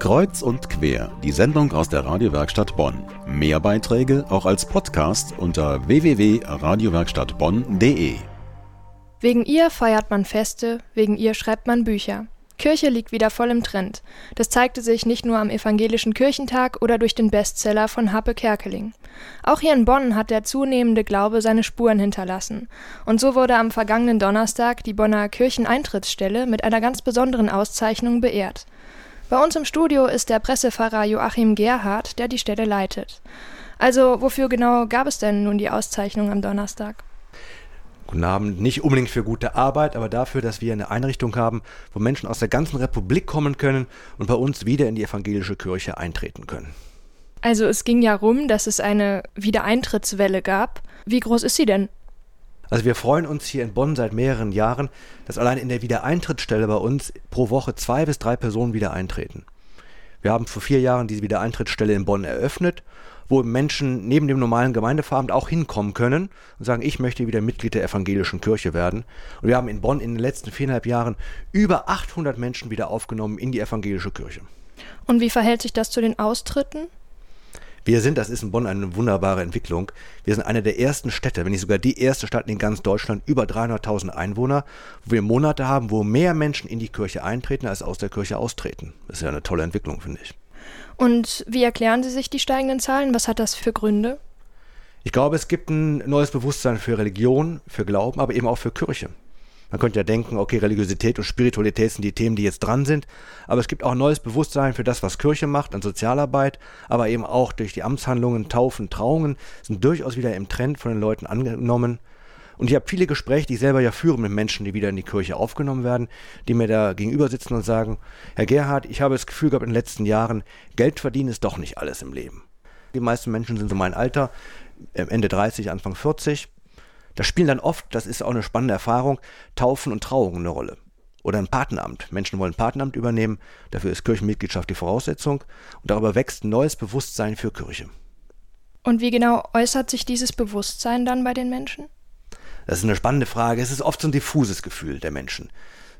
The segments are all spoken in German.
Kreuz und quer, die Sendung aus der Radiowerkstatt Bonn. Mehr Beiträge auch als Podcast unter www.radiowerkstattbonn.de. Wegen ihr feiert man Feste, wegen ihr schreibt man Bücher. Kirche liegt wieder voll im Trend. Das zeigte sich nicht nur am Evangelischen Kirchentag oder durch den Bestseller von Happe Kerkeling. Auch hier in Bonn hat der zunehmende Glaube seine Spuren hinterlassen. Und so wurde am vergangenen Donnerstag die Bonner Kircheneintrittsstelle mit einer ganz besonderen Auszeichnung beehrt. Bei uns im Studio ist der Pressefahrer Joachim Gerhardt, der die Stelle leitet. Also, wofür genau gab es denn nun die Auszeichnung am Donnerstag? Guten Abend. Nicht unbedingt für gute Arbeit, aber dafür, dass wir eine Einrichtung haben, wo Menschen aus der ganzen Republik kommen können und bei uns wieder in die evangelische Kirche eintreten können. Also es ging ja rum, dass es eine Wiedereintrittswelle gab. Wie groß ist sie denn? Also wir freuen uns hier in Bonn seit mehreren Jahren, dass allein in der Wiedereintrittsstelle bei uns pro Woche zwei bis drei Personen wieder eintreten. Wir haben vor vier Jahren diese Wiedereintrittsstelle in Bonn eröffnet, wo Menschen neben dem normalen Gemeindeveramt auch hinkommen können und sagen, ich möchte wieder Mitglied der evangelischen Kirche werden. Und wir haben in Bonn in den letzten viereinhalb Jahren über 800 Menschen wieder aufgenommen in die evangelische Kirche. Und wie verhält sich das zu den Austritten? Wir sind, das ist in Bonn eine wunderbare Entwicklung. Wir sind eine der ersten Städte, wenn nicht sogar die erste Stadt in ganz Deutschland, über 300.000 Einwohner, wo wir Monate haben, wo mehr Menschen in die Kirche eintreten, als aus der Kirche austreten. Das ist ja eine tolle Entwicklung, finde ich. Und wie erklären Sie sich die steigenden Zahlen? Was hat das für Gründe? Ich glaube, es gibt ein neues Bewusstsein für Religion, für Glauben, aber eben auch für Kirche. Man könnte ja denken, okay, Religiosität und Spiritualität sind die Themen, die jetzt dran sind, aber es gibt auch neues Bewusstsein für das, was Kirche macht an Sozialarbeit, aber eben auch durch die Amtshandlungen, Taufen, Trauungen sind durchaus wieder im Trend von den Leuten angenommen. Und ich habe viele Gespräche, die ich selber ja führe mit Menschen, die wieder in die Kirche aufgenommen werden, die mir da gegenüber sitzen und sagen, Herr Gerhard, ich habe das Gefühl gehabt in den letzten Jahren, Geld verdienen ist doch nicht alles im Leben. Die meisten Menschen sind so mein Alter, Ende 30, Anfang 40 da spielen dann oft, das ist auch eine spannende Erfahrung, Taufen und Trauungen eine Rolle. Oder ein Patenamt. Menschen wollen ein Patenamt übernehmen, dafür ist Kirchenmitgliedschaft die Voraussetzung und darüber wächst ein neues Bewusstsein für Kirche. Und wie genau äußert sich dieses Bewusstsein dann bei den Menschen? Das ist eine spannende Frage. Es ist oft so ein diffuses Gefühl der Menschen.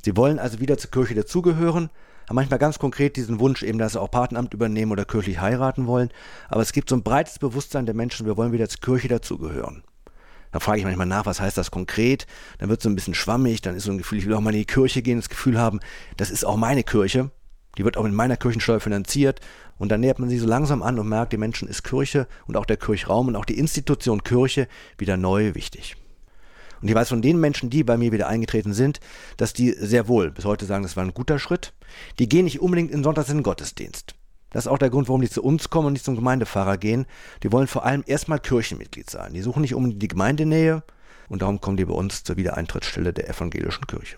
Sie wollen also wieder zur Kirche dazugehören, haben manchmal ganz konkret diesen Wunsch eben, dass sie auch Patenamt übernehmen oder kirchlich heiraten wollen. Aber es gibt so ein breites Bewusstsein der Menschen, wir wollen wieder zur Kirche dazugehören. Da frage ich manchmal nach, was heißt das konkret? Dann wird es so ein bisschen schwammig, dann ist so ein Gefühl, ich will auch mal in die Kirche gehen, das Gefühl haben, das ist auch meine Kirche. Die wird auch in meiner Kirchensteuer finanziert. Und dann nähert man sich so langsam an und merkt, die Menschen ist Kirche und auch der Kirchraum und auch die Institution Kirche wieder neu wichtig. Und ich weiß von den Menschen, die bei mir wieder eingetreten sind, dass die sehr wohl bis heute sagen, das war ein guter Schritt. Die gehen nicht unbedingt in Sonntags in den Gottesdienst. Das ist auch der Grund, warum die zu uns kommen und nicht zum Gemeindepfarrer gehen. Die wollen vor allem erstmal Kirchenmitglied sein. Die suchen nicht unbedingt die Gemeindenähe und darum kommen die bei uns zur Wiedereintrittsstelle der evangelischen Kirche.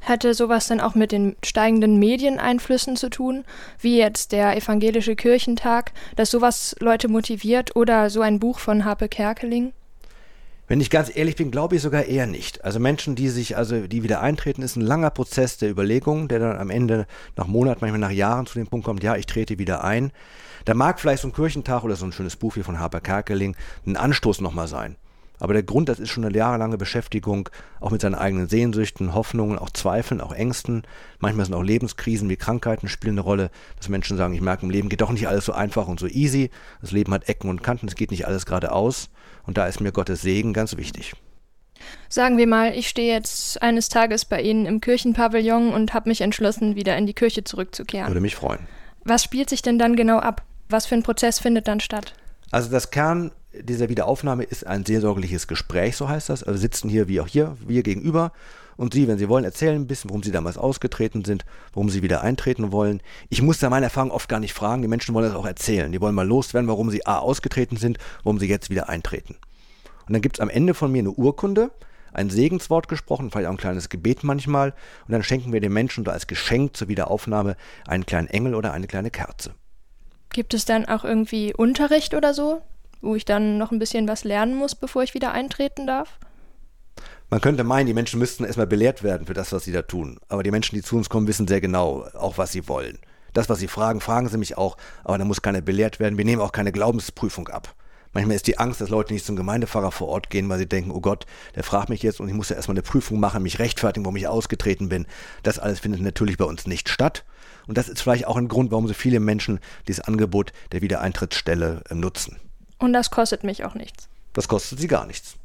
Hätte sowas dann auch mit den steigenden Medieneinflüssen zu tun, wie jetzt der evangelische Kirchentag, dass sowas Leute motiviert oder so ein Buch von Harpe Kerkeling? Wenn ich ganz ehrlich bin, glaube ich sogar eher nicht. Also Menschen, die sich, also die wieder eintreten, ist ein langer Prozess der Überlegung, der dann am Ende nach Monaten, manchmal nach Jahren zu dem Punkt kommt, ja, ich trete wieder ein. Da mag vielleicht so ein Kirchentag oder so ein schönes Buch wie von Harper Kerkeling ein Anstoß nochmal sein. Aber der Grund, das ist schon eine jahrelange Beschäftigung, auch mit seinen eigenen Sehnsüchten, Hoffnungen, auch Zweifeln, auch Ängsten. Manchmal sind auch Lebenskrisen wie Krankheiten spielen eine Rolle, dass Menschen sagen, ich merke, im Leben geht doch nicht alles so einfach und so easy. Das Leben hat Ecken und Kanten, es geht nicht alles geradeaus. Und da ist mir Gottes Segen ganz wichtig. Sagen wir mal, ich stehe jetzt eines Tages bei Ihnen im Kirchenpavillon und habe mich entschlossen, wieder in die Kirche zurückzukehren. Würde mich freuen. Was spielt sich denn dann genau ab? Was für ein Prozess findet dann statt? Also das Kern dieser Wiederaufnahme ist ein seelsorgliches Gespräch, so heißt das. Also sitzen hier wie auch hier, wir gegenüber. Und Sie, wenn Sie wollen, erzählen ein bisschen, warum Sie damals ausgetreten sind, warum Sie wieder eintreten wollen. Ich muss da meine Erfahrung oft gar nicht fragen. Die Menschen wollen das auch erzählen. Die wollen mal loswerden, warum sie A ausgetreten sind, warum sie jetzt wieder eintreten. Und dann gibt es am Ende von mir eine Urkunde, ein Segenswort gesprochen, vielleicht auch ein kleines Gebet manchmal. Und dann schenken wir den Menschen da als Geschenk zur Wiederaufnahme einen kleinen Engel oder eine kleine Kerze. Gibt es dann auch irgendwie Unterricht oder so, wo ich dann noch ein bisschen was lernen muss, bevor ich wieder eintreten darf? Man könnte meinen, die Menschen müssten erstmal belehrt werden für das, was sie da tun. Aber die Menschen, die zu uns kommen, wissen sehr genau, auch was sie wollen. Das, was sie fragen, fragen sie mich auch, aber da muss keiner belehrt werden. Wir nehmen auch keine Glaubensprüfung ab. Manchmal ist die Angst, dass Leute nicht zum Gemeindepfarrer vor Ort gehen, weil sie denken, oh Gott, der fragt mich jetzt und ich muss ja erstmal eine Prüfung machen, mich rechtfertigen, warum ich ausgetreten bin. Das alles findet natürlich bei uns nicht statt. Und das ist vielleicht auch ein Grund, warum so viele Menschen dieses Angebot der Wiedereintrittsstelle äh, nutzen. Und das kostet mich auch nichts. Das kostet sie gar nichts.